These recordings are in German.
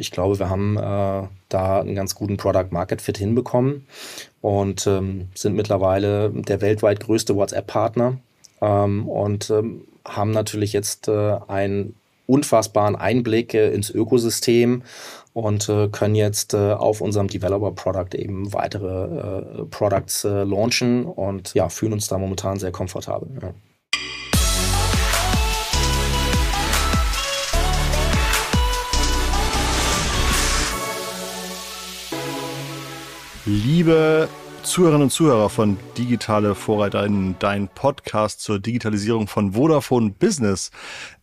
ich glaube, wir haben äh, da einen ganz guten Product Market Fit hinbekommen und ähm, sind mittlerweile der weltweit größte WhatsApp-Partner ähm, und ähm, haben natürlich jetzt äh, einen unfassbaren Einblick äh, ins Ökosystem und äh, können jetzt äh, auf unserem Developer Product eben weitere äh, Products launchen und ja, fühlen uns da momentan sehr komfortabel. Ja. Liebe Zuhörerinnen und Zuhörer von Digitale Vorreiter dein Podcast zur Digitalisierung von Vodafone Business.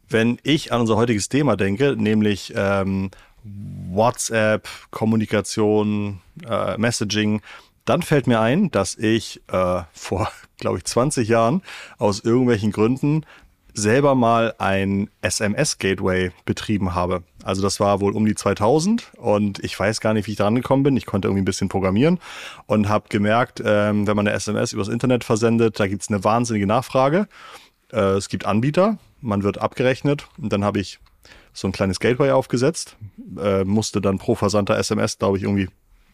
Wenn ich an unser heutiges Thema denke, nämlich ähm, WhatsApp, Kommunikation, äh, Messaging, dann fällt mir ein, dass ich äh, vor, glaube ich, 20 Jahren aus irgendwelchen Gründen selber mal ein SMS-Gateway betrieben habe. Also das war wohl um die 2000 und ich weiß gar nicht, wie ich da angekommen bin. Ich konnte irgendwie ein bisschen programmieren und habe gemerkt, ähm, wenn man eine SMS übers Internet versendet, da gibt es eine wahnsinnige Nachfrage. Äh, es gibt Anbieter, man wird abgerechnet und dann habe ich so ein kleines Gateway aufgesetzt, äh, musste dann pro versandter SMS, glaube ich, irgendwie,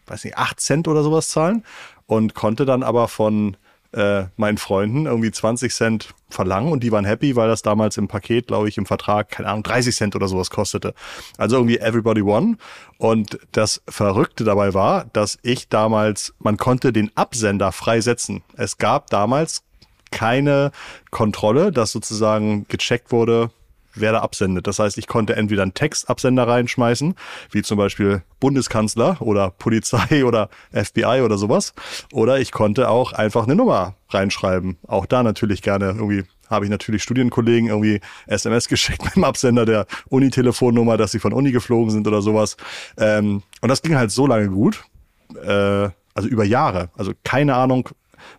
weiß nicht, 8 Cent oder sowas zahlen und konnte dann aber von äh, meinen Freunden irgendwie 20 Cent verlangen und die waren happy, weil das damals im Paket, glaube ich, im Vertrag, keine Ahnung, 30 Cent oder sowas kostete. Also irgendwie everybody won. Und das Verrückte dabei war, dass ich damals, man konnte den Absender freisetzen. Es gab damals keine Kontrolle, dass sozusagen gecheckt wurde, wer da absendet. Das heißt, ich konnte entweder einen Textabsender reinschmeißen, wie zum Beispiel Bundeskanzler oder Polizei oder FBI oder sowas, oder ich konnte auch einfach eine Nummer reinschreiben. Auch da natürlich gerne irgendwie habe ich natürlich Studienkollegen irgendwie SMS geschickt mit dem Absender der Uni-Telefonnummer, dass sie von Uni geflogen sind oder sowas. Ähm, und das ging halt so lange gut, äh, also über Jahre. Also keine Ahnung,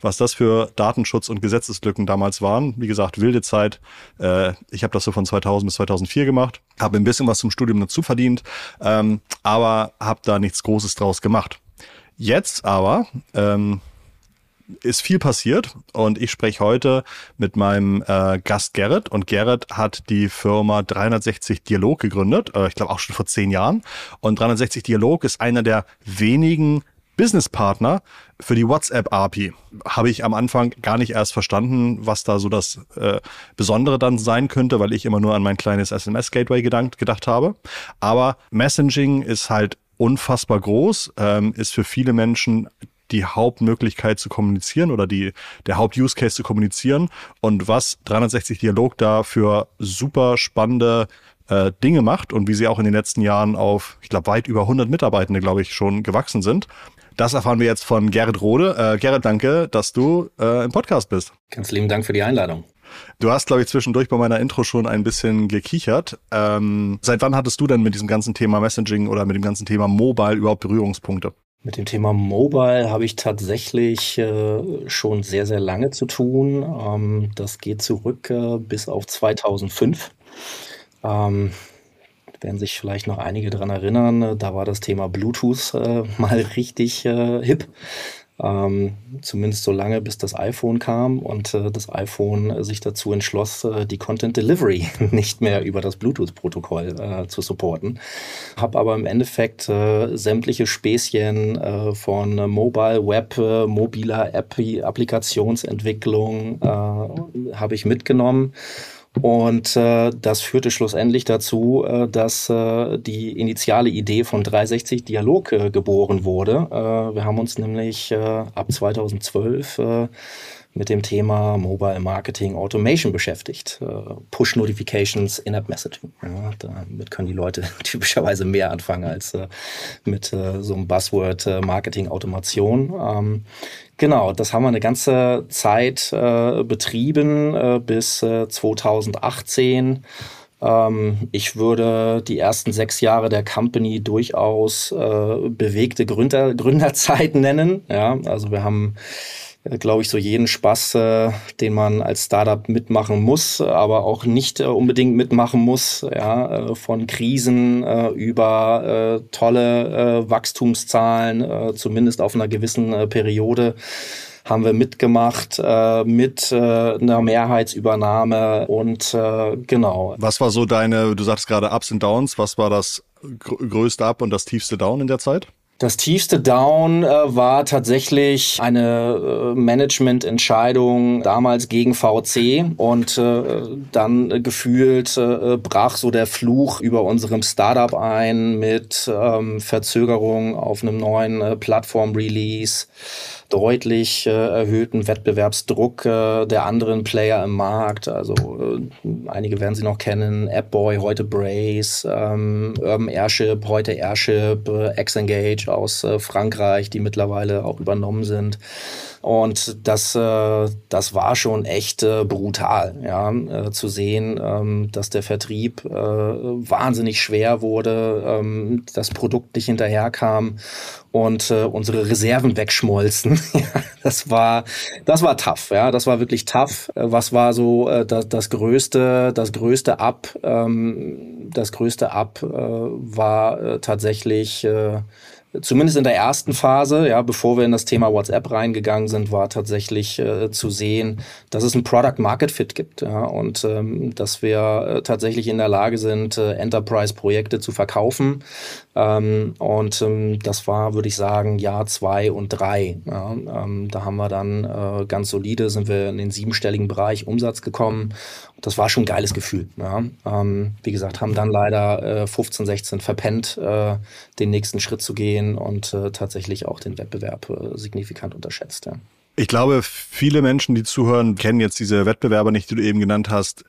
was das für Datenschutz- und Gesetzeslücken damals waren. Wie gesagt, wilde Zeit. Äh, ich habe das so von 2000 bis 2004 gemacht, habe ein bisschen was zum Studium dazu verdient, ähm, aber habe da nichts Großes draus gemacht. Jetzt aber ähm, ist viel passiert und ich spreche heute mit meinem äh, Gast Gerrit und Gerrit hat die Firma 360 Dialog gegründet, äh, ich glaube auch schon vor zehn Jahren und 360 Dialog ist einer der wenigen Businesspartner für die WhatsApp-API. Habe ich am Anfang gar nicht erst verstanden, was da so das äh, Besondere dann sein könnte, weil ich immer nur an mein kleines SMS-Gateway gedacht, gedacht habe. Aber Messaging ist halt unfassbar groß, ähm, ist für viele Menschen die Hauptmöglichkeit zu kommunizieren oder die, der Haupt-Use-Case zu kommunizieren und was 360 Dialog da für super spannende äh, Dinge macht und wie sie auch in den letzten Jahren auf, ich glaube, weit über 100 Mitarbeitende, glaube ich, schon gewachsen sind. Das erfahren wir jetzt von Gerrit Rode. Äh, Gerrit, danke, dass du äh, im Podcast bist. Ganz lieben Dank für die Einladung. Du hast, glaube ich, zwischendurch bei meiner Intro schon ein bisschen gekichert. Ähm, seit wann hattest du denn mit diesem ganzen Thema Messaging oder mit dem ganzen Thema Mobile überhaupt Berührungspunkte? Mit dem Thema Mobile habe ich tatsächlich äh, schon sehr, sehr lange zu tun. Ähm, das geht zurück äh, bis auf 2005. Ähm, werden sich vielleicht noch einige daran erinnern, äh, da war das Thema Bluetooth äh, mal richtig äh, hip. Ähm, zumindest so lange, bis das iPhone kam und äh, das iPhone sich dazu entschloss, äh, die Content Delivery nicht mehr über das Bluetooth-Protokoll äh, zu supporten. Habe aber im Endeffekt sämtliche Späßchen von Mobile, Web, mobiler App, Applikationsentwicklung habe ich mitgenommen und äh, das führte schlussendlich dazu, äh, dass äh, die initiale Idee von 360 Dialog äh, geboren wurde. Äh, wir haben uns nämlich äh, ab 2012 äh, mit dem Thema Mobile Marketing Automation beschäftigt. Äh, Push Notifications, In-App Messaging. Ja, damit können die Leute typischerweise mehr anfangen als äh, mit äh, so einem Buzzword äh, Marketing Automation. Ähm, Genau, das haben wir eine ganze Zeit äh, betrieben äh, bis äh, 2018. Ähm, ich würde die ersten sechs Jahre der Company durchaus bewegte Gründer, Gründerzeit nennen. Ja, also wir haben glaube ich, so jeden Spaß, äh, den man als Startup mitmachen muss, aber auch nicht äh, unbedingt mitmachen muss, ja, äh, von Krisen äh, über äh, tolle Wachstumszahlen, zumindest auf einer gewissen Periode haben wir mitgemacht äh, mit äh, einer Mehrheitsübernahme und äh, genau. Was war so deine, du sagst gerade Ups und Downs, was war das größte Up und das tiefste Down in der Zeit? Das tiefste Down äh, war tatsächlich eine äh, Managemententscheidung damals gegen VC und äh, dann gefühlt äh, brach so der Fluch über unserem Startup ein mit ähm, Verzögerung auf einem neuen äh, Plattform-Release deutlich äh, erhöhten Wettbewerbsdruck äh, der anderen Player im Markt. Also äh, einige werden Sie noch kennen, AppBoy, heute Brace, ähm, Urban Airship, heute Airship, äh, Xengage aus äh, Frankreich, die mittlerweile auch übernommen sind. Und das, äh, das war schon echt äh, brutal, ja, äh, zu sehen, ähm, dass der Vertrieb wahnsinnig schwer wurde, ähm, das Produkt nicht hinterherkam und unsere Reserven wegschmolzen. das war, das war tough, ja, das war wirklich tough. Was war so das, das größte, das größte Up, ähm, das größte äh, war tatsächlich zumindest in der ersten Phase, ja, bevor wir in das Thema WhatsApp reingegangen sind, war tatsächlich äh, zu sehen, dass es ein Product Market Fit gibt ja, und ähm, dass wir äh, tatsächlich in der Lage sind, äh, Enterprise-Projekte zu verkaufen. Ähm, und ähm, das war, würde ich sagen, Jahr zwei und drei. Ja, ähm, da haben wir dann äh, ganz solide, sind wir in den siebenstelligen Bereich Umsatz gekommen das war schon ein geiles Gefühl. Ja. Ähm, wie gesagt, haben dann leider äh, 15, 16 verpennt, äh, den nächsten Schritt zu gehen und äh, tatsächlich auch den Wettbewerb äh, signifikant unterschätzt. Ja. Ich glaube, viele Menschen, die zuhören, kennen jetzt diese Wettbewerber nicht, die du eben genannt hast.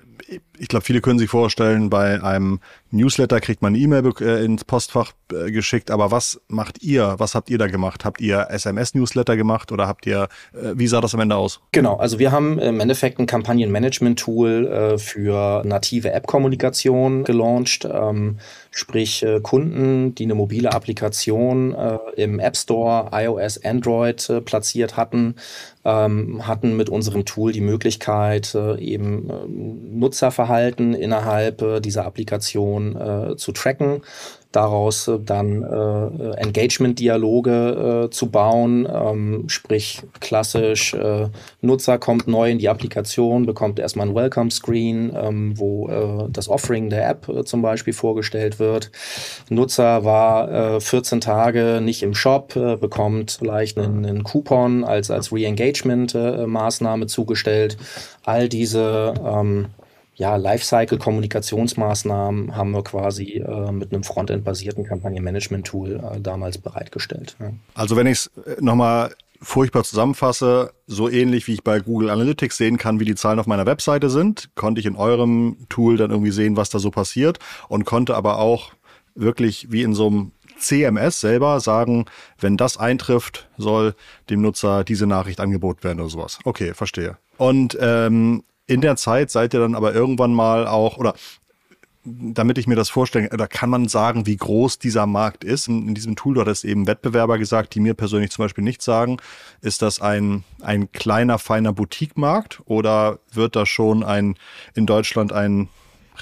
Ich glaube, viele können sich vorstellen, bei einem Newsletter kriegt man eine E-Mail äh, ins Postfach äh, geschickt. Aber was macht ihr? Was habt ihr da gemacht? Habt ihr SMS-Newsletter gemacht oder habt ihr, äh, wie sah das am Ende aus? Genau, also wir haben im Endeffekt ein Kampagnenmanagement-Tool für native App-Kommunikation gelauncht. Ähm, sprich Kunden, die eine mobile Applikation im App Store, iOS, Android platziert hatten, ähm, hatten mit unserem Tool die Möglichkeit, eben Nutzerverhalten innerhalb dieser Applikation äh, zu tracken, daraus äh, dann äh, Engagement-Dialoge äh, zu bauen, ähm, sprich klassisch äh, Nutzer kommt neu in die Applikation, bekommt erstmal ein Welcome-Screen, ähm, wo äh, das Offering der App äh, zum Beispiel vorgestellt wird. Nutzer war 14 Tage nicht im Shop, bekommt vielleicht einen, einen Coupon als, als Re-Engagement-Maßnahme zugestellt. All diese ähm, ja, Lifecycle-Kommunikationsmaßnahmen haben wir quasi äh, mit einem Frontend-basierten Kampagnenmanagement-Tool äh, damals bereitgestellt. Ja. Also wenn ich es äh, nochmal furchtbar zusammenfasse, so ähnlich wie ich bei Google Analytics sehen kann, wie die Zahlen auf meiner Webseite sind, konnte ich in eurem Tool dann irgendwie sehen, was da so passiert und konnte aber auch wirklich wie in so einem CMS selber sagen, wenn das eintrifft, soll dem Nutzer diese Nachricht angeboten werden oder sowas. Okay, verstehe. Und ähm, in der Zeit seid ihr dann aber irgendwann mal auch, oder damit ich mir das vorstelle, da kann man sagen, wie groß dieser Markt ist. In, in diesem Tool, du hattest eben Wettbewerber gesagt, die mir persönlich zum Beispiel nicht sagen. Ist das ein, ein kleiner, feiner Boutique-Markt oder wird da schon ein, in Deutschland ein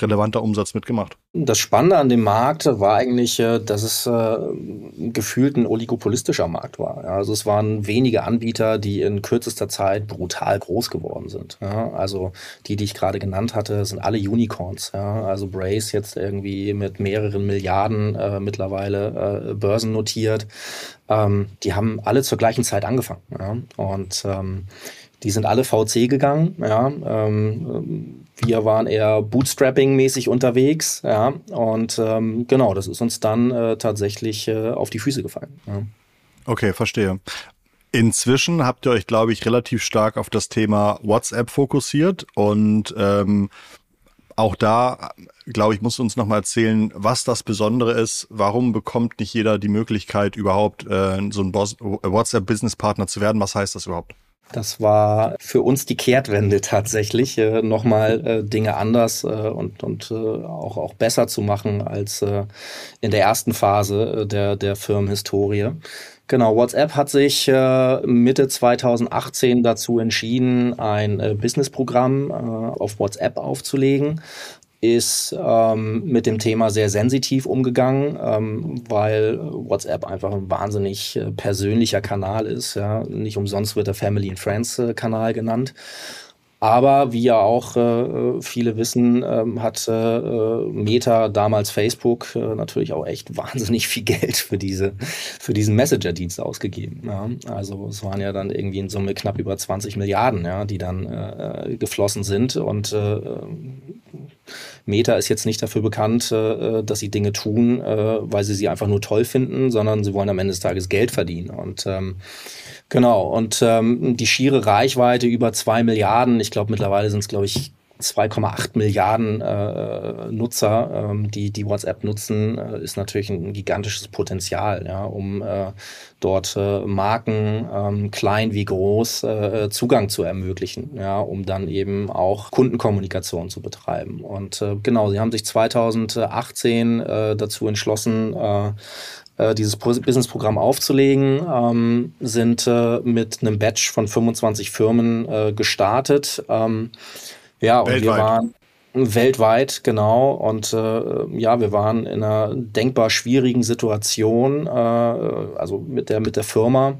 relevanter Umsatz mitgemacht. Das Spannende an dem Markt war eigentlich, äh, dass es äh, gefühlt ein oligopolistischer Markt war. Also es waren wenige Anbieter, die in kürzester Zeit brutal groß geworden sind. Also die, die ich gerade genannt hatte, sind alle Unicorns. Also Brace jetzt irgendwie mit mehreren Milliarden äh, mittlerweile börsennotiert. Ähm, die haben alle zur gleichen Zeit angefangen. Und ähm, die sind alle VC gegangen. Ja, ähm, wir waren eher Bootstrapping-mäßig unterwegs. Ja, und ähm, genau, das ist uns dann äh, tatsächlich äh, auf die Füße gefallen. Ja. Okay, verstehe. Inzwischen habt ihr euch, glaube ich, relativ stark auf das Thema WhatsApp fokussiert und ähm, auch da, glaube ich, musst du uns nochmal erzählen, was das Besondere ist. Warum bekommt nicht jeder die Möglichkeit, überhaupt äh, so ein WhatsApp-Business-Partner zu werden? Was heißt das überhaupt? Das war für uns die Kehrtwende tatsächlich, äh, nochmal äh, Dinge anders äh, und, und äh, auch, auch besser zu machen als äh, in der ersten Phase äh, der, der Firmenhistorie. Genau, WhatsApp hat sich äh, Mitte 2018 dazu entschieden, ein äh, Businessprogramm auf WhatsApp aufzulegen ist ähm, mit dem Thema sehr sensitiv umgegangen, ähm, weil WhatsApp einfach ein wahnsinnig äh, persönlicher Kanal ist. Ja. Nicht umsonst wird der Family and Friends äh, Kanal genannt. Aber wie ja auch äh, viele wissen, ähm, hat äh, Meta, damals Facebook, äh, natürlich auch echt wahnsinnig viel Geld für, diese, für diesen Messenger-Dienst ausgegeben. Ja. Also es waren ja dann irgendwie in Summe knapp über 20 Milliarden, ja, die dann äh, geflossen sind. Und äh, Meta ist jetzt nicht dafür bekannt, äh, dass sie Dinge tun, weil sie sie einfach nur toll finden, sondern sie wollen am Ende des Tages Geld verdienen. Und ähm, Genau, und ähm, die schiere Reichweite über zwei Milliarden, ich glaube mittlerweile sind es, glaube ich, 2,8 Milliarden äh, Nutzer, ähm, die die WhatsApp nutzen, äh, ist natürlich ein gigantisches Potenzial, ja, um äh, dort äh, Marken, ähm, klein wie groß, äh, Zugang zu ermöglichen, ja, um dann eben auch Kundenkommunikation zu betreiben. Und äh, genau, sie haben sich 2018 äh, dazu entschlossen, äh, äh, dieses Businessprogramm aufzulegen, ähm, sind äh, mit einem Batch von 25 Firmen äh, gestartet. Ähm, ja, und wir waren weltweit, genau. Und äh, ja, wir waren in einer denkbar schwierigen Situation, äh, also mit der, mit der Firma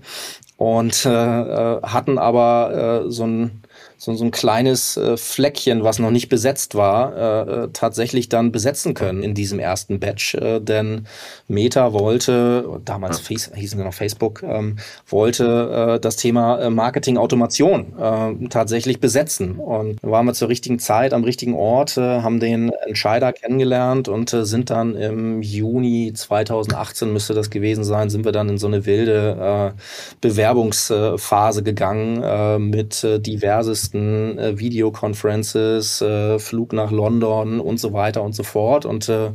und äh, hatten aber so ein so, so ein kleines äh, Fleckchen, was noch nicht besetzt war, äh, äh, tatsächlich dann besetzen können in diesem ersten Batch. Äh, denn Meta wollte, damals. Face, hießen wir noch Facebook, ähm, wollte äh, das Thema äh, Marketing-Automation äh, tatsächlich besetzen. Und waren wir zur richtigen Zeit am richtigen Ort, äh, haben den Entscheider kennengelernt und äh, sind dann im Juni 2018, müsste das gewesen sein, sind wir dann in so eine wilde äh, Bewerbungsphase gegangen äh, mit äh, diversesten letzten äh, Videoconferences, äh, Flug nach London und so weiter und so fort. Und äh,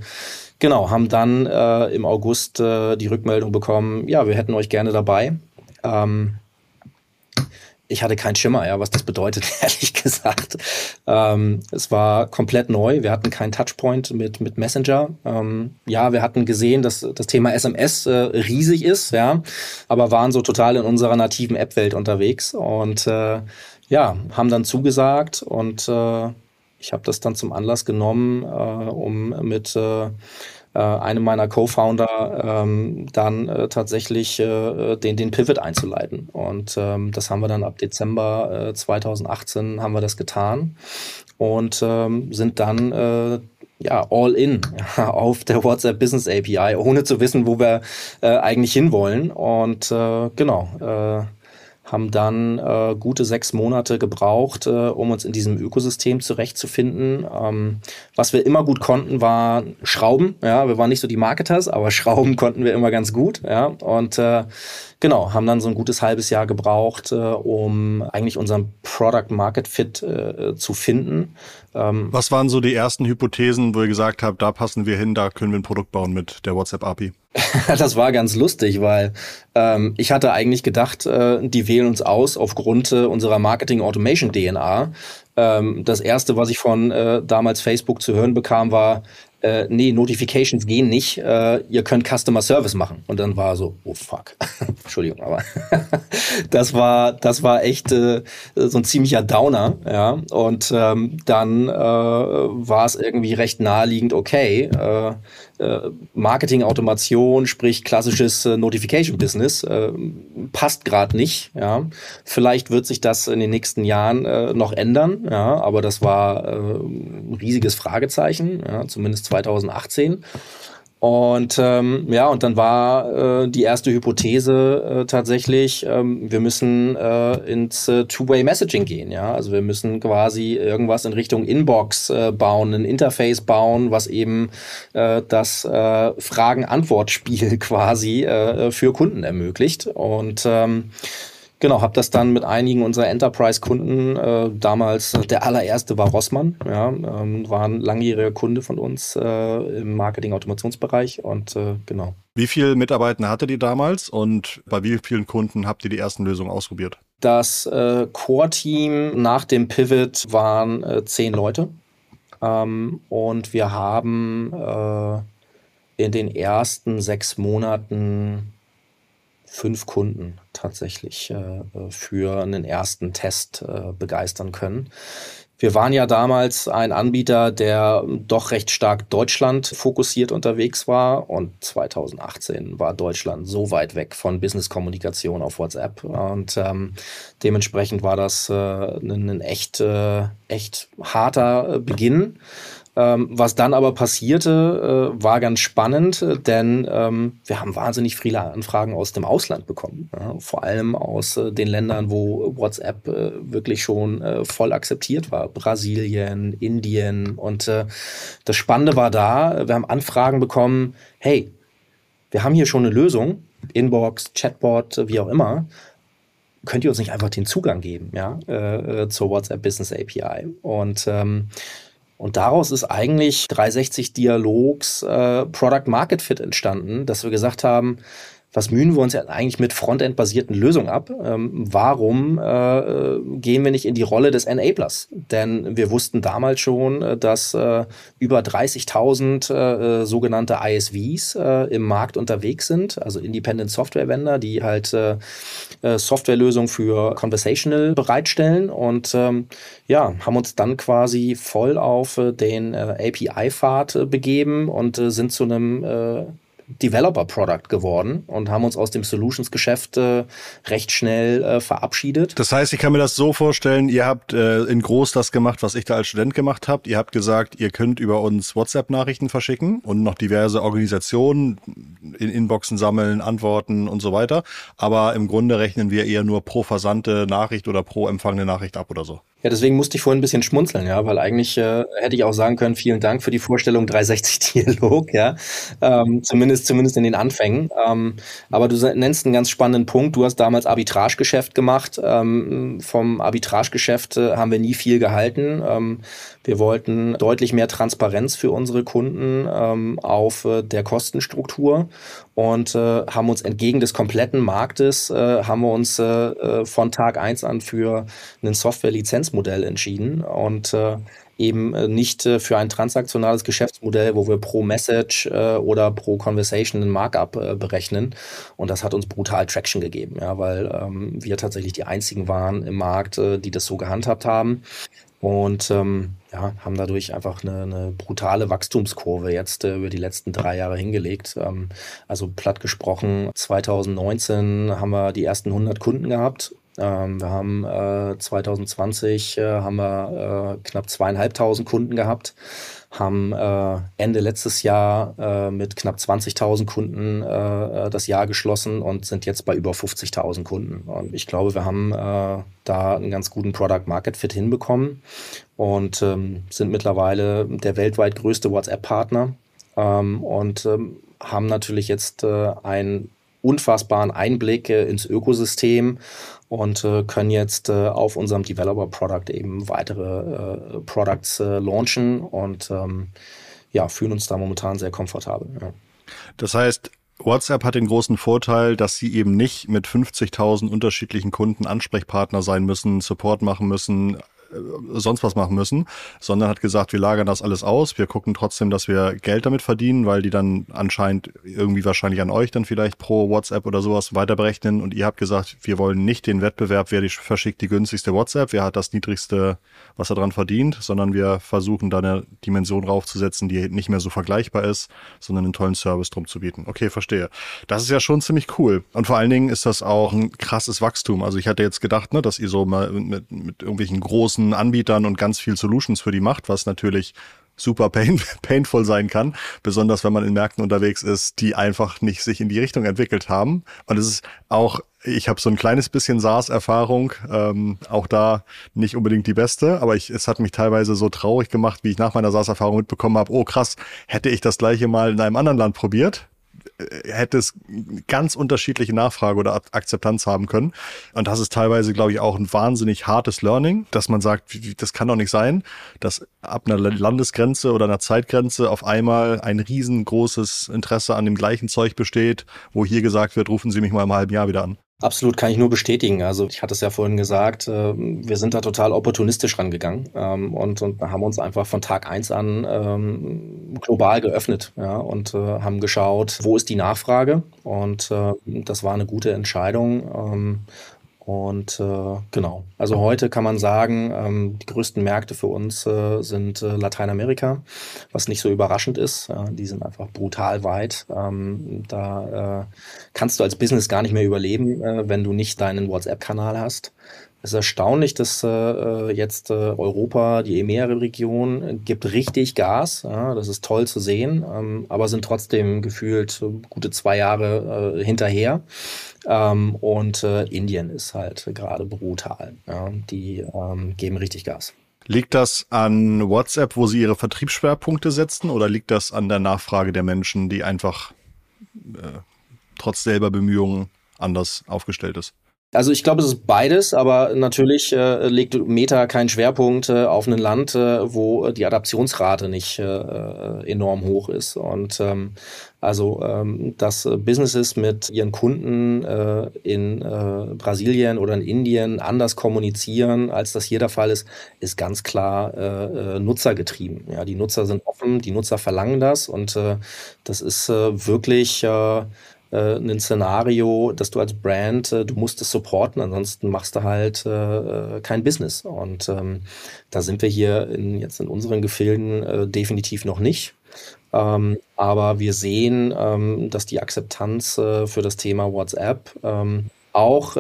genau, haben dann äh, im August äh, die Rückmeldung bekommen, ja, wir hätten euch gerne dabei. Ähm, ich hatte keinen Schimmer, ja, was das bedeutet, ehrlich gesagt. Ähm, es war komplett neu. Wir hatten keinen Touchpoint mit, mit Messenger. Ähm, ja, wir hatten gesehen, dass das Thema SMS äh, riesig ist, ja, aber waren so total in unserer nativen App-Welt unterwegs. Und äh, ja, haben dann zugesagt und äh, ich habe das dann zum Anlass genommen, äh, um mit äh, äh einem meiner Co-Founder ähm, dann äh, tatsächlich äh, den, den Pivot einzuleiten. Und ähm, das haben wir dann ab Dezember äh, 2018 haben wir das getan und ähm, sind dann äh, ja, all in auf der WhatsApp Business API, ohne zu wissen, wo wir äh, eigentlich hinwollen. Und äh, genau, äh, haben dann äh, gute sechs Monate gebraucht, äh, um uns in diesem Ökosystem zurechtzufinden. Ähm, was wir immer gut konnten, war Schrauben. Ja, wir waren nicht so die Marketers, aber Schrauben konnten wir immer ganz gut. Ja, und äh, Genau, haben dann so ein gutes halbes Jahr gebraucht, äh, um eigentlich unseren Product Market Fit äh, zu finden. Ähm, Was waren so die ersten Hypothesen, wo ihr gesagt habt, da passen wir hin, da können wir ein Produkt bauen mit der WhatsApp API? das war ganz lustig, weil ähm, ich hatte eigentlich gedacht, äh, die wählen uns aus aufgrund äh, unserer Marketing Automation DNA. Ähm, das erste, was ich von äh, damals Facebook zu hören bekam, war, äh, nee, Notifications gehen nicht, äh, ihr könnt Customer Service machen. Und dann war so, oh fuck, Entschuldigung, aber das war, das war echt äh, so ein ziemlicher Downer, ja. Und ähm, dann äh, war es irgendwie recht naheliegend, okay, äh, Marketing-Automation, sprich klassisches äh, Notification-Business, äh, passt gerade nicht. Ja. Vielleicht wird sich das in den nächsten Jahren äh, noch ändern, ja, aber das war äh, ein riesiges Fragezeichen, ja, zumindest 2018. Und ähm, ja, und dann war äh, die erste Hypothese äh, tatsächlich, ähm, wir müssen äh, ins äh, Two-Way-Messaging gehen, ja. Also wir müssen quasi irgendwas in Richtung Inbox äh, bauen, ein Interface bauen, was eben äh, das äh, Fragen-Antwort-Spiel quasi äh, für Kunden ermöglicht. Und ähm, Genau, habe das dann mit einigen unserer Enterprise-Kunden, äh, damals der allererste war Rossmann, ja, ähm, war ein langjähriger Kunde von uns äh, im Marketing-Automationsbereich und äh, genau. Wie viele Mitarbeiter hattet ihr damals und bei wie vielen Kunden habt ihr die ersten Lösungen ausprobiert? Das äh, Core-Team nach dem Pivot waren äh, zehn Leute ähm, und wir haben äh, in den ersten sechs Monaten fünf Kunden tatsächlich äh, für einen ersten Test äh, begeistern können. Wir waren ja damals ein Anbieter, der doch recht stark Deutschland fokussiert unterwegs war und 2018 war Deutschland so weit weg von Business-Kommunikation auf WhatsApp und ähm, dementsprechend war das äh, ein, echt, äh, echt harter Beginn. Ähm, was dann aber passierte, äh, war ganz spannend, äh, denn ähm, wir haben wahnsinnig viele Anfragen aus dem Ausland bekommen. Vor allem aus äh, den Ländern, wo WhatsApp wirklich schon voll akzeptiert war. Brasilien, Indien. Und das Spannende war da, wir haben Anfragen bekommen, hey, wir haben hier schon eine Lösung, Inbox, Chatbot, wie auch immer könnt ihr uns nicht einfach den Zugang geben, ja, äh, zur WhatsApp Business API? Und ähm, und daraus ist eigentlich 360 Dialogs äh, Product Market Fit entstanden, dass wir gesagt haben, was mühen wir uns ja eigentlich mit Frontend-basierten Lösungen ab? Ähm, warum äh, gehen wir nicht in die Rolle des Enablers? Denn wir wussten damals schon, äh, dass äh, über 30.000 äh, sogenannte ISVs äh, im Markt unterwegs sind, also Independent Software Vendor, die halt äh, Softwarelösungen für Conversational bereitstellen und ähm, ja, haben uns dann quasi voll auf den API-Pfad begeben und sind zu einem Developer-Product geworden und haben uns aus dem Solutions-Geschäft äh, recht schnell äh, verabschiedet. Das heißt, ich kann mir das so vorstellen, ihr habt äh, in groß das gemacht, was ich da als Student gemacht habe. Ihr habt gesagt, ihr könnt über uns WhatsApp-Nachrichten verschicken und noch diverse Organisationen in Inboxen sammeln, antworten und so weiter. Aber im Grunde rechnen wir eher nur pro versandte Nachricht oder pro empfangene Nachricht ab oder so. Ja, deswegen musste ich vorhin ein bisschen schmunzeln, ja, weil eigentlich äh, hätte ich auch sagen können, vielen Dank für die Vorstellung 360-Dialog, ja, ähm, zumindest, zumindest in den Anfängen. Ähm, aber du nennst einen ganz spannenden Punkt. Du hast damals Arbitragegeschäft gemacht. Ähm, vom Arbitragegeschäft äh, haben wir nie viel gehalten. Ähm, wir wollten deutlich mehr Transparenz für unsere Kunden ähm, auf äh, der Kostenstruktur und äh, haben uns entgegen des kompletten Marktes, äh, haben wir uns äh, äh von Tag eins an für ein Software-Lizenzmodell entschieden und äh, eben äh, nicht für ein transaktionales Geschäftsmodell, wo wir pro Message oder pro Conversation einen Markup berechnen. Und das hat uns brutal Traction gegeben, ja, weil ähm, wir tatsächlich die einzigen waren im Markt, die das so gehandhabt haben. Und ähm, ja, haben dadurch einfach eine, eine brutale Wachstumskurve jetzt äh, über die letzten drei Jahre hingelegt. Ähm, also platt gesprochen, 2019 haben wir die ersten 100 Kunden gehabt. Ähm, wir haben äh, 2020 äh, haben wir äh, knapp zweieinhalbtausend Kunden gehabt haben äh, Ende letztes Jahr äh, mit knapp 20.000 Kunden äh, das Jahr geschlossen und sind jetzt bei über 50.000 Kunden. Und ich glaube, wir haben da einen ganz guten Product Market Fit hinbekommen und ähm, sind mittlerweile der weltweit größte WhatsApp-Partner ähm, und ähm, haben natürlich jetzt einen unfassbaren Einblick ins Ökosystem und äh, können jetzt äh, auf unserem Developer Product eben weitere äh, Products äh, launchen und ähm, ja, fühlen uns da momentan sehr komfortabel. Ja. Das heißt, WhatsApp hat den großen Vorteil, dass sie eben nicht mit 50.000 unterschiedlichen Kunden Ansprechpartner sein müssen, Support machen müssen, sonst was machen müssen, sondern hat gesagt, wir lagern das alles aus. Wir gucken trotzdem, dass wir Geld damit verdienen, weil die dann anscheinend irgendwie wahrscheinlich an euch dann vielleicht pro WhatsApp oder sowas weiter berechnen. Und ihr habt gesagt, wir wollen nicht den Wettbewerb, wer die verschickt die günstigste WhatsApp, wer hat das niedrigste, was er dran verdient, sondern wir versuchen da eine Dimension raufzusetzen, die nicht mehr so vergleichbar ist, sondern einen tollen Service drum zu bieten. Okay, verstehe. Das ist ja schon ziemlich cool. Und vor allen Dingen ist das auch ein krasses Wachstum. Also ich hatte jetzt gedacht, ne, dass ihr so mal mit, mit irgendwelchen großen großen Anbietern und ganz viel Solutions für die macht, was natürlich super pain, painful sein kann, besonders wenn man in Märkten unterwegs ist, die einfach nicht sich in die Richtung entwickelt haben. Und es ist auch, ich habe so ein kleines bisschen SaaS-Erfahrung, ähm, auch da nicht unbedingt die beste, aber ich, es hat mich teilweise so traurig gemacht, wie ich nach meiner SaaS-Erfahrung mitbekommen habe, oh krass, hätte ich das gleiche mal in einem anderen Land probiert, hätte es ganz unterschiedliche Nachfrage oder Akzeptanz haben können. Und das ist teilweise, glaube ich, auch ein wahnsinnig hartes Learning, dass man sagt, das kann doch nicht sein, dass ab einer Landesgrenze oder einer Zeitgrenze auf einmal ein riesengroßes Interesse an dem gleichen Zeug besteht, wo hier gesagt wird, rufen Sie mich mal im halben Jahr wieder an. Absolut kann ich nur bestätigen. Also ich hatte es ja vorhin gesagt, äh, wir sind da total opportunistisch rangegangen ähm, und, und haben uns einfach von Tag eins an ähm, global geöffnet ja, und äh, haben geschaut, wo ist die Nachfrage und das war eine gute Entscheidung. Und äh, genau, also heute kann man sagen, ähm, die größten Märkte für uns äh, sind äh, Lateinamerika, was nicht so überraschend ist. Die sind einfach brutal weit. Ähm, da äh, kannst du als Business gar nicht mehr überleben, äh, wenn du nicht deinen WhatsApp-Kanal hast. Es ist erstaunlich, dass äh, jetzt äh, Europa, die EMEA-Region, äh, gibt richtig Gas. Ja, das ist toll zu sehen, ähm, aber sind trotzdem gefühlt äh, gute zwei Jahre äh, hinterher. Ähm, und äh, Indien ist halt gerade brutal. Ja, die ähm, geben richtig Gas. Liegt das an WhatsApp, wo Sie Ihre Vertriebsschwerpunkte setzen, oder liegt das an der Nachfrage der Menschen, die einfach äh, trotz selber Bemühungen anders aufgestellt ist? Also ich glaube, es ist beides, aber natürlich äh, legt Meta keinen Schwerpunkt äh, auf ein Land, äh, wo die Adaptionsrate nicht äh, enorm hoch ist. Und ähm, also ähm, dass Businesses mit ihren Kunden äh, in äh, Brasilien oder in Indien anders kommunizieren, als das hier der Fall ist, ist ganz klar äh, äh nutzergetrieben. Ja, die Nutzer sind offen, die Nutzer verlangen das und äh, das ist äh, wirklich äh, ein Szenario, dass du als Brand, äh, du musst es supporten, ansonsten machst du halt äh, äh, kein Business. Und ähm, da sind wir hier in, jetzt in unseren Gefilden äh, definitiv noch nicht. Ähm, aber wir sehen, ähm, dass die Akzeptanz äh, für das Thema WhatsApp ähm, auch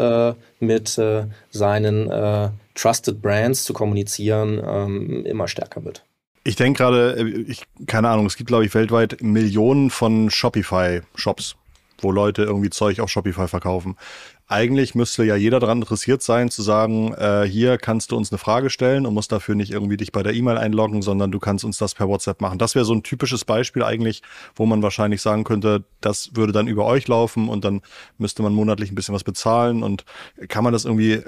mit seinen Trusted Brands zu kommunizieren ähm, immer stärker wird. Ich denke gerade, keine Ahnung, es gibt, glaube ich, weltweit Millionen von Shopify-Shops wo Leute irgendwie Zeug auf Shopify verkaufen. Eigentlich müsste ja jeder daran interessiert sein, zu sagen, äh, hier kannst du uns eine Frage stellen und musst dafür nicht irgendwie dich bei der E-Mail einloggen, sondern du kannst uns das per WhatsApp machen. Das wäre so ein typisches Beispiel eigentlich, wo man wahrscheinlich sagen könnte, das würde dann über euch laufen und dann müsste man monatlich ein bisschen was bezahlen und kann man das irgendwie äh,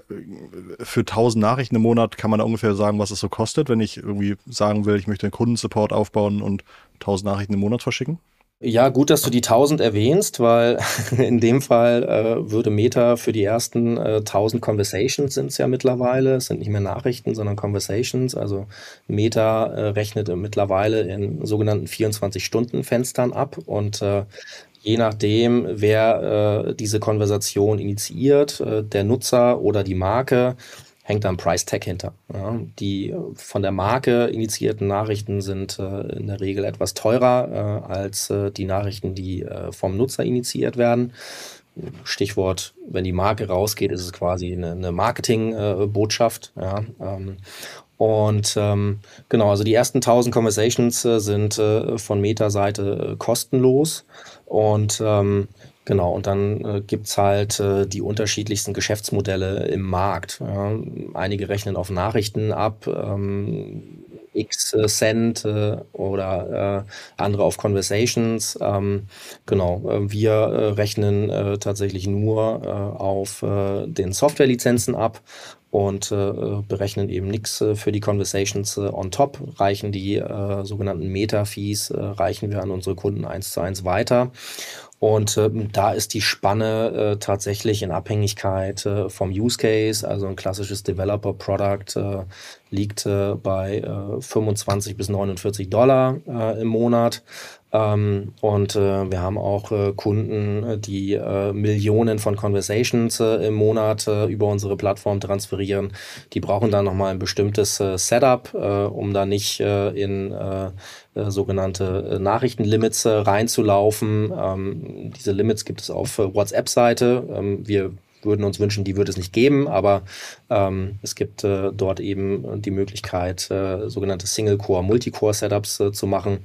für 1000 Nachrichten im Monat, kann man da ungefähr sagen, was es so kostet, wenn ich irgendwie sagen will, ich möchte einen Kundensupport aufbauen und 1000 Nachrichten im Monat verschicken? Ja, gut, dass du die 1000 erwähnst, weil in dem Fall äh, würde Meta für die ersten äh, 1000 Conversations sind es ja mittlerweile, es sind nicht mehr Nachrichten, sondern Conversations. Also Meta äh, rechnet mittlerweile in sogenannten 24-Stunden-Fenstern ab und äh, je nachdem, wer äh, diese Konversation initiiert, äh, der Nutzer oder die Marke, hängt da ein Price Tag hinter. Ja, die von der Marke initiierten Nachrichten sind äh, in der Regel etwas teurer äh, als äh, die Nachrichten, die äh, vom Nutzer initiiert werden. Stichwort, wenn die Marke rausgeht, ist es quasi eine, eine Marketingbotschaft. ja, ähm, und ähm, genau, also die ersten 1000 Conversations äh, sind äh, von Meta-Seite kostenlos. Und ähm, Genau, und dann äh, gibt's halt äh, die unterschiedlichsten Geschäftsmodelle im Markt. Ja. Einige rechnen auf Nachrichten ab, ähm, X äh, Cent äh, oder äh, andere auf Conversations. Ähm, genau, äh, wir äh, rechnen äh, tatsächlich nur äh, auf äh, den Softwarelizenzen ab und äh, berechnen eben nichts äh, für die Conversations äh, on top, reichen die äh, sogenannten Meta-Fees, äh, reichen wir an unsere Kunden eins zu eins weiter. Und äh, da ist die Spanne äh, tatsächlich in Abhängigkeit äh, vom Use Case. Also ein klassisches Developer Product äh, liegt äh, bei äh, 25 bis 49 Dollar äh, im Monat. Ähm, und äh, wir haben auch äh, Kunden, äh, die äh, Millionen von Conversations äh, im Monat äh, über unsere Plattform transferieren. Die brauchen dann nochmal ein bestimmtes äh, Setup, äh, um da nicht äh, in äh, äh, sogenannte äh, Nachrichtenlimits äh, reinzulaufen. Ähm, diese Limits gibt es auf äh, WhatsApp-Seite. Ähm, wir würden uns wünschen, die würde es nicht geben, aber ähm, es gibt äh, dort eben die Möglichkeit, äh, sogenannte Single-Core, Multicore-Setups äh, zu machen.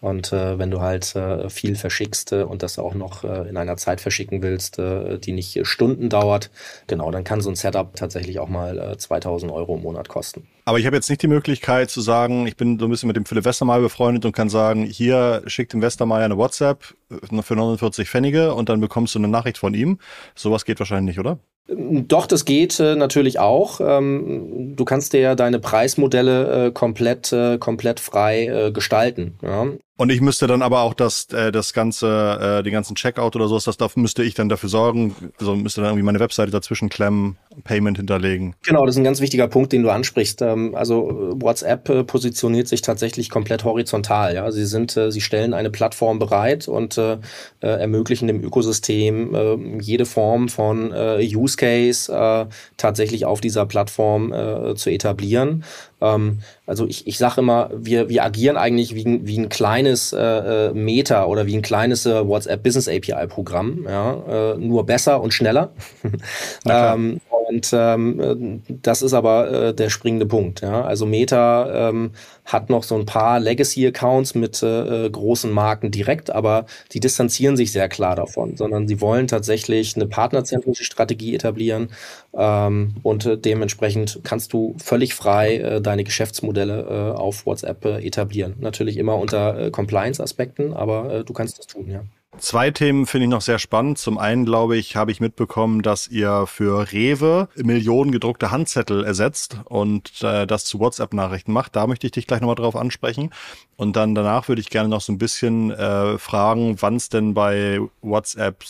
Und äh, wenn du halt äh, viel verschickst äh, und das auch noch äh, in einer Zeit verschicken willst, äh, die nicht Stunden dauert, genau, dann kann so ein Setup tatsächlich auch mal äh, 2000 Euro im Monat kosten. Aber ich habe jetzt nicht die Möglichkeit zu sagen, ich bin so ein bisschen mit dem Philipp Westermeier befreundet und kann sagen, hier schickt dem Westermeier eine WhatsApp äh, für 49 Pfennige und dann bekommst du eine Nachricht von ihm. Sowas geht wahrscheinlich nicht, oder? Doch, das geht äh, natürlich auch. Ähm, du kannst dir ja deine Preismodelle äh, komplett, äh, komplett frei äh, gestalten. Ja? Und ich müsste dann aber auch das, äh, das ganze, äh, den ganzen Checkout oder sowas, das darf, müsste ich dann dafür sorgen, also müsste dann irgendwie meine Webseite dazwischen klemmen, Payment hinterlegen. Genau, das ist ein ganz wichtiger Punkt, den du ansprichst. Ähm, also äh, WhatsApp positioniert sich tatsächlich komplett horizontal. Ja, sie sind, sie stellen eine Plattform bereit und äh ermöglichen dem Ökosystem äh, jede Form von äh, Use Case äh, tatsächlich auf dieser Plattform äh, zu etablieren. Ähm, also ich, ich sage immer, wir, wir agieren eigentlich wie, wie ein kleines äh, äh Meta oder wie ein kleines äh, WhatsApp Business API Programm, ja, äh, nur besser und schneller. ähm, und ähm, das ist aber äh, der springende Punkt. Ja? Also Meta ähm, hat noch so ein paar Legacy-Accounts mit äh, äh, großen Marken direkt, aber die distanzieren sich sehr klar davon, sondern sie wollen tatsächlich eine partnerzentrische Strategie etablieren ähm, und äh, dementsprechend kannst du völlig frei äh, deine Geschäftsmodelle äh, auf WhatsApp äh, etablieren. Natürlich immer unter äh, Compliance-Aspekten, aber äh, du kannst das tun, ja. Zwei Themen finde ich noch sehr spannend. Zum einen, glaube ich, habe ich mitbekommen, dass ihr für Rewe Millionen gedruckte Handzettel ersetzt und äh, das zu WhatsApp-Nachrichten macht. Da möchte ich dich gleich nochmal drauf ansprechen. Und dann danach würde ich gerne noch so ein bisschen äh, fragen, wann es denn bei WhatsApp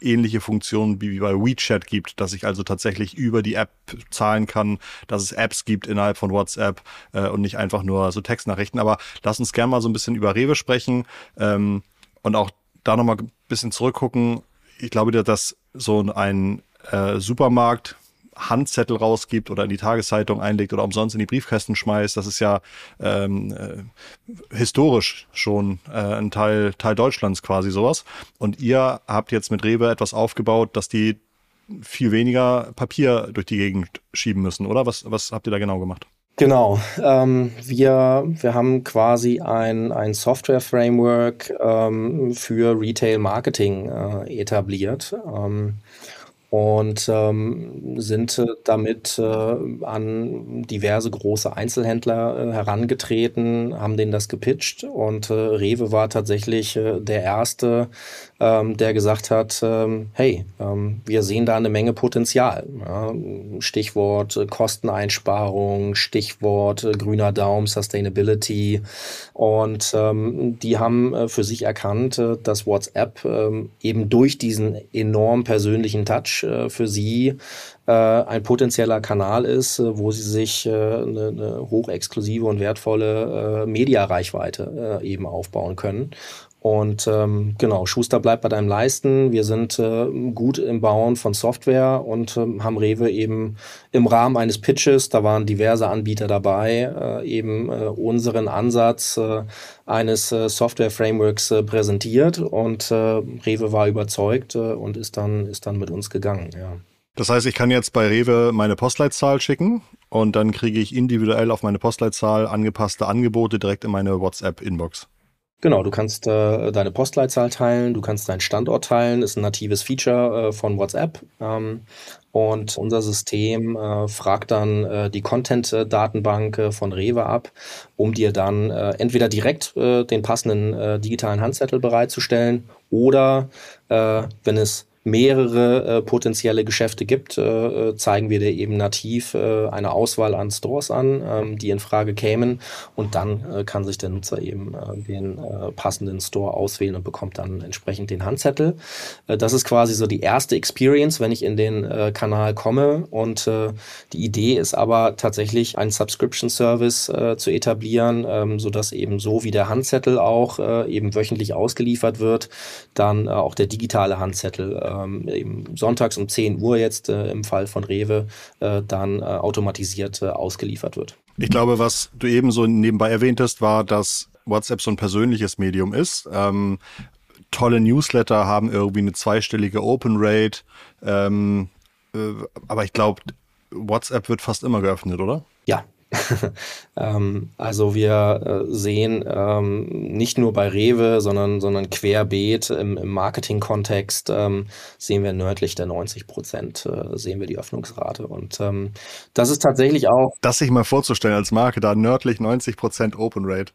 ähnliche Funktionen wie bei WeChat gibt, dass ich also tatsächlich über die App zahlen kann, dass es Apps gibt innerhalb von WhatsApp äh, und nicht einfach nur so Textnachrichten. Aber lass uns gerne mal so ein bisschen über Rewe sprechen. Ähm, und auch da nochmal ein bisschen zurückgucken. Ich glaube, dass so ein äh, Supermarkt Handzettel rausgibt oder in die Tageszeitung einlegt oder umsonst in die Briefkästen schmeißt, das ist ja ähm, äh, historisch schon äh, ein Teil, Teil Deutschlands quasi sowas. Und ihr habt jetzt mit Rewe etwas aufgebaut, dass die viel weniger Papier durch die Gegend schieben müssen, oder? Was, was habt ihr da genau gemacht? Genau. Ähm, wir, wir haben quasi ein, ein Software-Framework ähm, für Retail-Marketing äh, etabliert. Ähm, und ähm, sind äh, damit äh, an diverse große Einzelhändler äh, herangetreten, haben denen das gepitcht und äh, Rewe war tatsächlich der erste, ähm, der gesagt hat, ähm, hey, ähm, wir sehen da eine Menge Potenzial. Ja, Stichwort äh, Kosteneinsparung, Stichwort äh, grüner Daumen, Sustainability. Und ähm, die haben äh, für sich erkannt, äh, dass WhatsApp ähm, eben durch diesen enorm persönlichen Touch für sie ein potenzieller Kanal ist, wo sie sich eine, eine hochexklusive und wertvolle Mediareichweite eben aufbauen können. Und ähm, genau, Schuster bleibt bei deinem Leisten. Wir sind äh, gut im Bauen von Software und äh, haben Rewe eben im Rahmen eines Pitches, da waren diverse Anbieter dabei, äh, eben äh, unseren Ansatz äh, eines äh, Software-Frameworks äh, präsentiert und Rewe war überzeugt und ist dann, ist dann mit uns gegangen. Ja. Das heißt, ich kann jetzt bei Rewe meine Postleitzahl schicken und dann kriege ich individuell auf meine Postleitzahl angepasste Angebote direkt in meine WhatsApp-Inbox. Genau, du kannst äh, deine Postleitzahl teilen, du kannst deinen Standort teilen, ist ein natives Feature äh, von WhatsApp. Ähm, und unser System äh, fragt dann äh, die Content-Datenbank äh, von Rewe ab, um dir dann äh, entweder direkt äh, den passenden äh, digitalen Handzettel bereitzustellen oder äh, wenn es mehrere äh, potenzielle Geschäfte gibt, äh, äh, zeigen wir dir eben nativ äh, eine Auswahl an Stores an, ähm, die in Frage kämen und dann äh, kann sich der Nutzer eben äh, den passenden Store auswählen und bekommt dann entsprechend den Handzettel. Das ist quasi so die erste Experience, wenn ich in den Kanal komme und die Idee ist aber tatsächlich einen Subscription Service äh, zu etablieren, ähm, so dass eben so wie der Handzettel auch eben wöchentlich ausgeliefert wird, dann auch der digitale Handzettel ähm, eben sonntags um 10 Uhr jetzt äh, im Fall von Rewe äh, dann äh, automatisiert äh, ausgeliefert wird. Ich glaube, was du eben so nebenbei erwähntest, war, dass WhatsApp so ein persönliches Medium ist. Ähm, tolle Newsletter haben irgendwie eine zweistellige Open Rate. Ähm, äh, aber ich glaube, WhatsApp wird fast immer geöffnet, oder? Ja, ähm, also wir äh, sehen ähm, nicht nur bei Rewe, sondern, sondern querbeet im, im Marketing-Kontext ähm, sehen wir nördlich der 90 Prozent äh, sehen wir die Öffnungsrate. Und ähm, das ist tatsächlich auch. Das sich mal vorzustellen als Marke, da nördlich 90 Prozent Open Rate.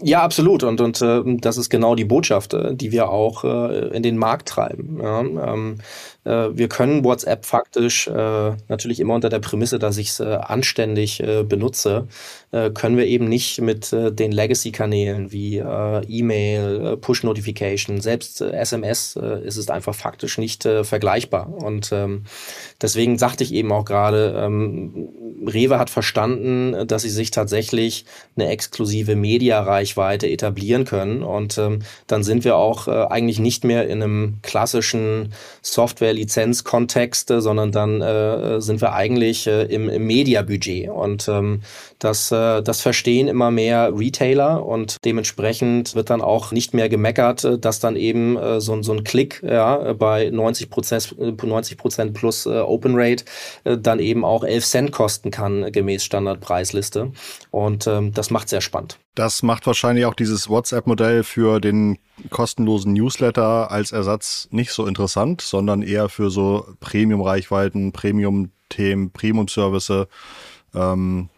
Ja, absolut. Und, und äh, das ist genau die Botschaft, äh, die wir auch äh, in den Markt treiben. Ja, ähm, äh, wir können WhatsApp faktisch äh, natürlich immer unter der Prämisse, dass ich es äh, anständig äh, benutze, äh, können wir eben nicht mit äh, den Legacy-Kanälen wie E-Mail, Push-Notification, selbst SMS ist es einfach faktisch nicht vergleichbar. Und ähm, deswegen sagte ich eben auch gerade, ähm, Rewe hat verstanden, dass sie sich tatsächlich eine exklusive Media-Reichweite etablieren können. Und ähm, dann sind wir auch eigentlich nicht mehr in einem klassischen Software-Lizenz-Kontext, sondern dann äh, sind wir eigentlich äh, im, im Media-Budget. Und ähm, das, äh, das verstehen immer mehr Retailer und dementsprechend wird dann auch nicht mehr gemeckert, äh, dass dann eben äh, so, so ein Klick ja, bei 90 Prozent, 90 Prozent plus äh, Open Rate äh, dann eben auch 11 Cent kosten kann gemäß Standardpreisliste. Und ähm, das macht sehr spannend. Das macht wahrscheinlich auch dieses WhatsApp-Modell für den kostenlosen Newsletter als Ersatz nicht so interessant, sondern eher für so Premium-Reichweiten, Premium-Themen, Premium-Service, ähm,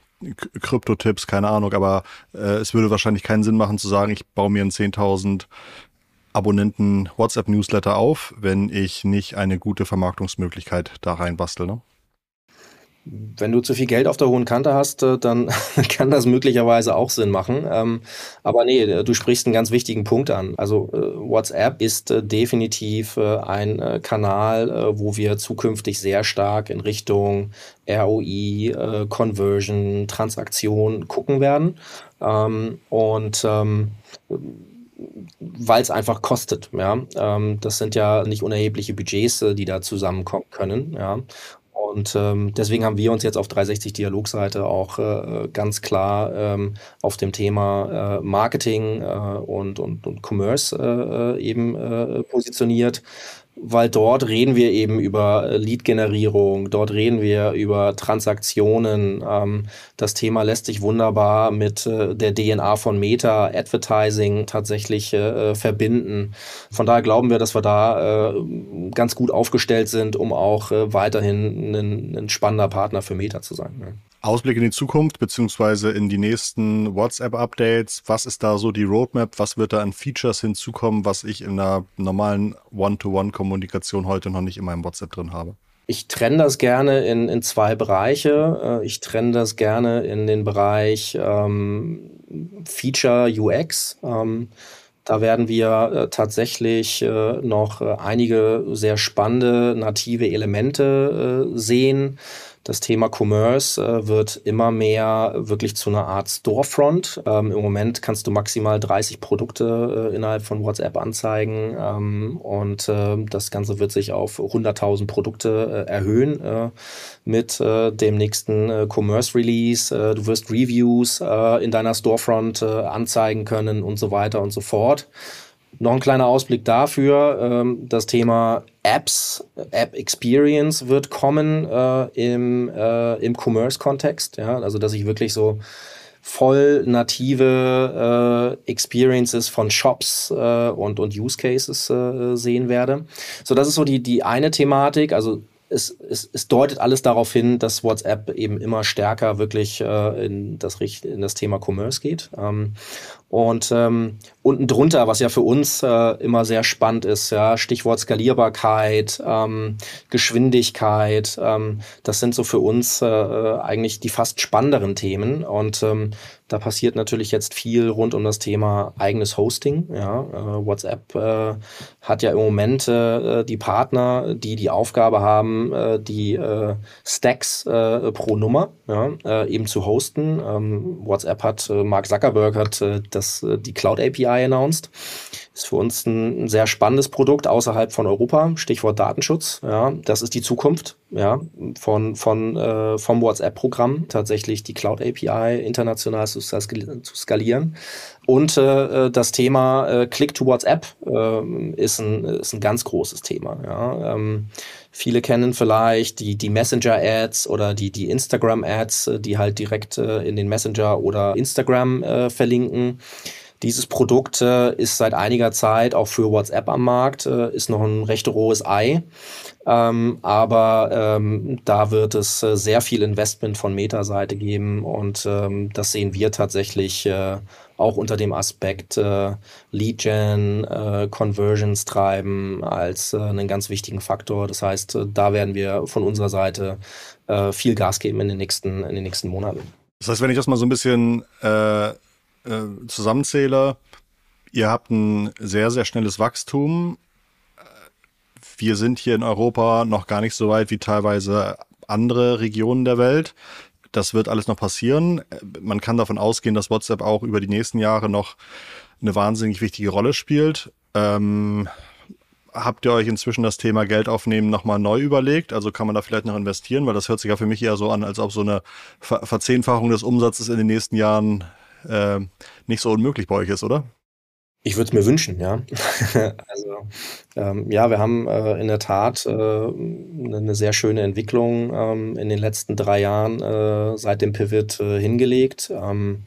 Krypto-Tipps, keine Ahnung, aber äh, es würde wahrscheinlich keinen Sinn machen zu sagen, ich baue mir einen 10.000 Abonnenten WhatsApp-Newsletter auf, wenn ich nicht eine gute Vermarktungsmöglichkeit da reinbastel. Ne? Wenn du zu viel Geld auf der hohen Kante hast, äh, dann kann das möglicherweise auch Sinn machen. Ähm, aber nee, äh, du sprichst einen ganz wichtigen Punkt an. Also äh, WhatsApp ist definitiv ein Kanal, wo wir zukünftig sehr stark in Richtung ROI, Conversion, Transaktion gucken werden. Ähm, und ähm, weil es einfach kostet. Ja, das sind ja nicht unerhebliche Budgets, die da zusammenkommen können. Ja, und ähm, deswegen haben wir uns jetzt auf 360 Dialogseite auch äh, ganz klar ähm, auf dem Thema äh, Marketing äh, und, und, und Commerce äh, äh, eben äh, positioniert weil dort reden wir eben über äh, Lead-Generierung, dort reden wir über Transaktionen. Ähm, das Thema lässt sich wunderbar mit äh, der DNA von Meta, Advertising tatsächlich äh, verbinden. Von daher glauben wir, dass wir da äh, ganz gut aufgestellt sind, um auch äh, weiterhin ein, ein, spannender Partner für Meta zu sein. Ja. Ausblick in die Zukunft beziehungsweise in die nächsten WhatsApp-Updates. Was ist da so die Roadmap? Was wird da an Features hinzukommen, was ich in einer normalen One-to-One-Kommunikation heute noch nicht in meinem WhatsApp drin habe? Ich trenne das gerne in, in zwei Bereiche. Äh, ich trenne das gerne in den Bereich ähm, Feature UX. Ähm, da werden wir äh, tatsächlich äh, noch einige sehr spannende native Elemente sehen. Das Thema Commerce äh, wird immer mehr wirklich zu einer Art Storefront. Ähm, Im Moment kannst du maximal 30 Produkte äh, innerhalb von WhatsApp anzeigen ähm, und äh, das Ganze wird sich auf 100.000 Produkte äh, erhöhen äh, mit äh, dem nächsten Commerce Release. du wirst Reviews in deiner Storefront anzeigen können und so weiter und so fort. Noch ein kleiner Ausblick dafür. Ähm, das Thema Apps, App Experience wird kommen äh, im, äh, im Commerce-Kontext. Ja? Also, dass ich wirklich so voll native äh, Experiences von Shops äh, und, und Use Cases äh, sehen werde. So, das ist so die, die eine Thematik. Also es, es, es deutet alles darauf hin, dass WhatsApp eben immer stärker wirklich äh, in, das, in das Thema Commerce geht. Ähm, und ähm, unten drunter, was ja für uns äh, immer sehr spannend ist, ja, Stichwort Skalierbarkeit, ähm, Geschwindigkeit, ähm, das sind so für uns äh, eigentlich die fast spannenderen Themen. Und ähm, da passiert natürlich jetzt viel rund um das Thema eigenes Hosting. Ja, äh, WhatsApp äh, hat ja im Moment äh, die Partner, die die Aufgabe haben, äh, die äh, Stacks äh, pro Nummer ja, äh, eben zu hosten. Ähm, WhatsApp hat, äh, Mark Zuckerberg hat äh, das, äh, die Cloud API announced. Ist für uns ein, sehr spannendes Produkt außerhalb von Europa. Stichwort Datenschutz. Ja, das ist die Zukunft ja, von, von, äh, vom WhatsApp-Programm, tatsächlich die Cloud API international zu skalieren. Und äh, das Thema äh, Click to WhatsApp äh, ist, ein, ist ein ganz großes Thema. Ja. Ähm, viele kennen vielleicht die, die Messenger-Ads oder die, die Instagram-Ads, äh, die halt direkt äh, in den Messenger oder Instagram äh, verlinken. Dieses Produkt äh, ist seit einiger Zeit auch für WhatsApp am Markt, äh, ist noch ein recht rohes Ei. Ähm, aber ähm, da wird es äh, sehr viel Investment von Meta-Seite geben und ähm, das sehen wir tatsächlich äh, auch unter dem Aspekt äh, Lead Gen, äh, Conversions treiben als äh, einen ganz wichtigen Faktor. Das heißt, äh, da werden wir von unserer Seite äh, viel Gas geben in den nächsten, in den nächsten Monaten. Das heißt, wenn ich das mal so ein bisschen äh, äh, zusammenzähle, ihr habt ein sehr, sehr schnelles Wachstum. Wir sind hier in Europa noch gar nicht so weit wie teilweise andere Regionen der Welt. Das wird alles noch passieren. Man kann davon ausgehen, dass WhatsApp auch über die nächsten Jahre noch eine wahnsinnig wichtige Rolle spielt. Ähm, habt ihr euch inzwischen das Thema Geld aufnehmen nochmal neu überlegt? Also kann man da vielleicht noch investieren? Weil das hört sich ja für mich eher so an, als ob so eine Ver Verzehnfachung des Umsatzes in den nächsten Jahren äh, nicht so unmöglich bei euch ist, oder? Ich würde es mir wünschen, ja. also, ähm, ja, wir haben äh, in der Tat äh, eine sehr schöne Entwicklung ähm, in den letzten drei Jahren äh, seit dem Pivot äh, hingelegt. Ähm,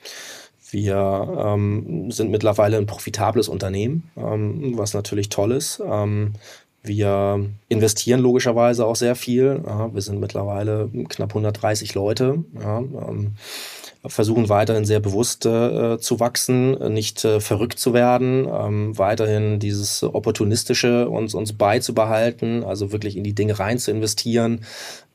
wir ähm, sind mittlerweile ein profitables Unternehmen, ähm, was natürlich toll ist. Ähm, wir investieren logischerweise auch sehr viel. Ja, wir sind mittlerweile knapp 130 Leute. Ja, ähm, versuchen weiterhin sehr bewusst äh, zu wachsen, nicht äh, verrückt zu werden, ähm, weiterhin dieses Opportunistische uns, uns beizubehalten, also wirklich in die Dinge rein zu investieren,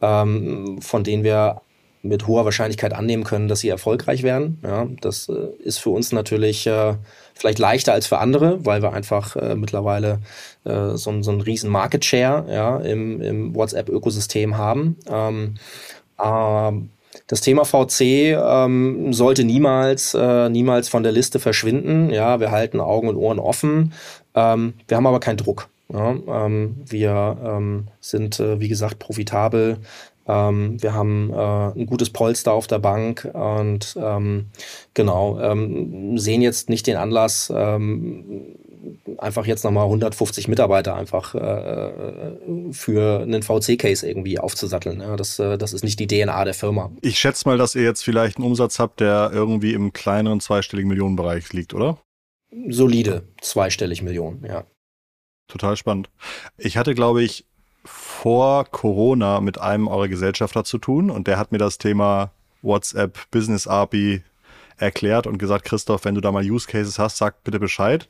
ähm, von denen wir mit hoher Wahrscheinlichkeit annehmen können, dass sie erfolgreich werden. Ja, das äh, ist für uns natürlich äh, vielleicht leichter als für andere, weil wir einfach äh, mittlerweile äh, so, so einen riesen Market Share ja, im, im WhatsApp-Ökosystem haben. Ähm, ähm das Thema VC ähm, sollte niemals, äh, niemals von der Liste verschwinden. Ja, wir halten Augen und Ohren offen. Ähm, wir haben aber keinen Druck. Ja, ähm, wir ähm, sind, äh, wie gesagt, profitabel. Ähm, wir haben äh, ein gutes Polster auf der Bank und ähm, genau, sehen jetzt nicht den Anlass, einfach jetzt nochmal 150 Mitarbeiter einfach äh, für einen VC-Case irgendwie aufzusatteln. Ja, das, äh, das ist nicht die DNA der Firma. Ich schätze mal, dass ihr jetzt vielleicht einen Umsatz habt, der irgendwie im kleineren zweistelligen Millionenbereich liegt, oder? Solide zweistellig Millionen, ja. Total spannend. Ich hatte, glaube ich, vor Corona mit einem eurer Gesellschafter zu tun und der hat mir das Thema WhatsApp Business API erklärt und gesagt, Christoph, wenn du da mal Use Cases hast, sag bitte Bescheid.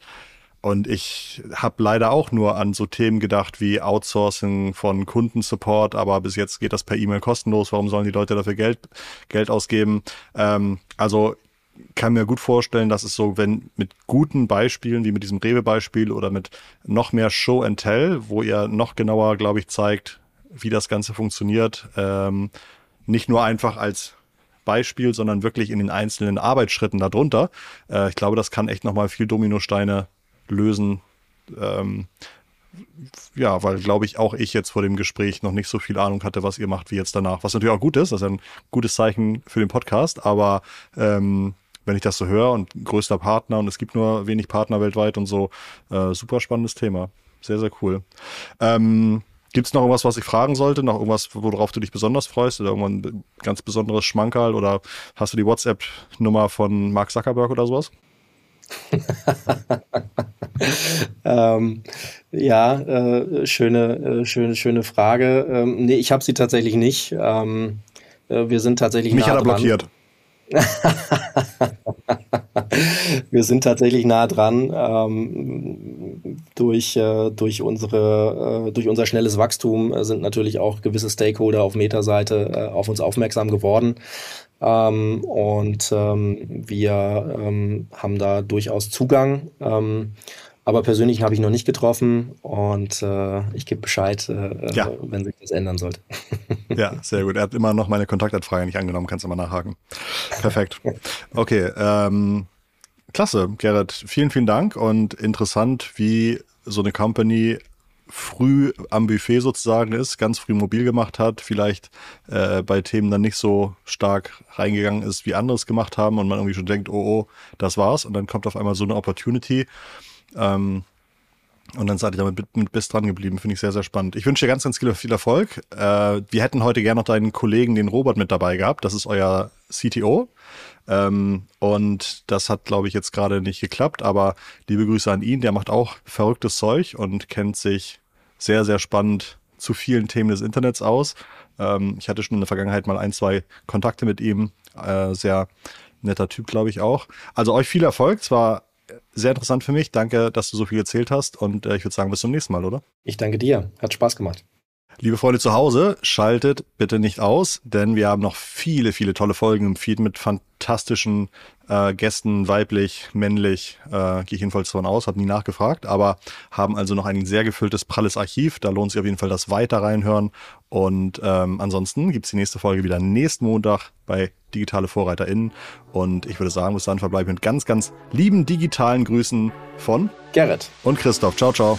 Und ich habe leider auch nur an so Themen gedacht wie Outsourcing von Kundensupport, aber bis jetzt geht das per E-Mail kostenlos. Warum sollen die Leute dafür Geld, Geld ausgeben? Ähm, also kann mir gut vorstellen, dass es so, wenn mit guten Beispielen, wie mit diesem Rewe-Beispiel oder mit noch mehr Show and Tell, wo ihr noch genauer, glaube ich, zeigt, wie das Ganze funktioniert, ähm, nicht nur einfach als Beispiel, sondern wirklich in den einzelnen Arbeitsschritten darunter. Äh, ich glaube, das kann echt nochmal viel Dominosteine lösen. Ähm, ja, weil, glaube ich, auch ich jetzt vor dem Gespräch noch nicht so viel Ahnung hatte, was ihr macht, wie jetzt danach. Was natürlich auch gut ist, das ist ein gutes Zeichen für den Podcast, aber ähm, wenn ich das so höre und größter Partner und es gibt nur wenig Partner weltweit und so, äh, super spannendes Thema. Sehr, sehr cool. Ähm, Gibt es noch irgendwas, was ich fragen sollte? Noch irgendwas, worauf du dich besonders freust? Oder irgendwann ganz besonderes Schmankerl? Oder hast du die WhatsApp-Nummer von Mark Zuckerberg oder sowas? ähm, ja, äh, schöne, äh, schöne, schöne Frage. Ähm, nee, ich habe sie tatsächlich nicht. Ähm, äh, wir sind tatsächlich. Mich nah hat er dran. blockiert. wir sind tatsächlich nah dran ähm, durch, äh, durch, unsere, äh, durch unser schnelles Wachstum äh, sind natürlich auch gewisse Stakeholder auf Meta-Seite äh, auf uns aufmerksam geworden. Ähm, und ähm, wir ähm, haben da durchaus Zugang. Aber persönlich habe ich noch nicht getroffen und äh, ich gebe Bescheid, äh, ja. wenn sich das ändern sollte. ja, sehr gut. Er hat immer noch meine Kontaktanfrage nicht angenommen, kannst du mal nachhaken. Perfekt. Okay, ähm, klasse, Gerrit. Vielen, vielen Dank und interessant, wie so eine Company früh am Buffet sozusagen ist, ganz früh mobil gemacht hat, vielleicht äh, bei Themen dann nicht so stark reingegangen ist, wie andere es gemacht haben und man irgendwie schon denkt, oh, oh, das war's. Und dann kommt auf einmal so eine Opportunity. Ähm, und dann seid ihr damit mit, mit bis dran geblieben. Finde ich sehr, sehr spannend. Ich wünsche dir ganz, ganz viel, Erfolg. Äh, wir hätten heute gerne noch deinen Kollegen, den Robert, mit dabei gehabt. Das ist euer CTO. Ähm, und das hat, glaube ich, jetzt gerade nicht geklappt. Aber liebe Grüße an ihn. Der macht auch verrücktes Zeug und kennt sich sehr, sehr spannend zu vielen Themen des Internets aus. Ähm, ich hatte schon in der Vergangenheit mal ein, zwei Kontakte mit ihm. Äh, sehr Netter Typ, glaube ich auch. Also euch viel Erfolg. Es war sehr interessant für mich. Danke, dass du so viel erzählt hast. Und äh, ich würde sagen, bis zum nächsten Mal, oder? Ich danke dir. Hat Spaß gemacht. Liebe Freunde zu Hause, schaltet bitte nicht aus, denn wir haben noch viele, viele tolle Folgen im Feed mit fantastischen äh, Gästen, weiblich, männlich, äh, gehe ich jedenfalls davon aus, habe nie nachgefragt, aber haben also noch ein sehr gefülltes, pralles Archiv. Da lohnt sich auf jeden Fall das weiter reinhören. Und ähm, ansonsten gibt's die nächste Folge wieder nächsten Montag bei Digitale VorreiterInnen. Und ich würde sagen, bis dann verbleibe ich mit ganz, ganz lieben digitalen Grüßen von Gerrit und Christoph. Ciao, ciao.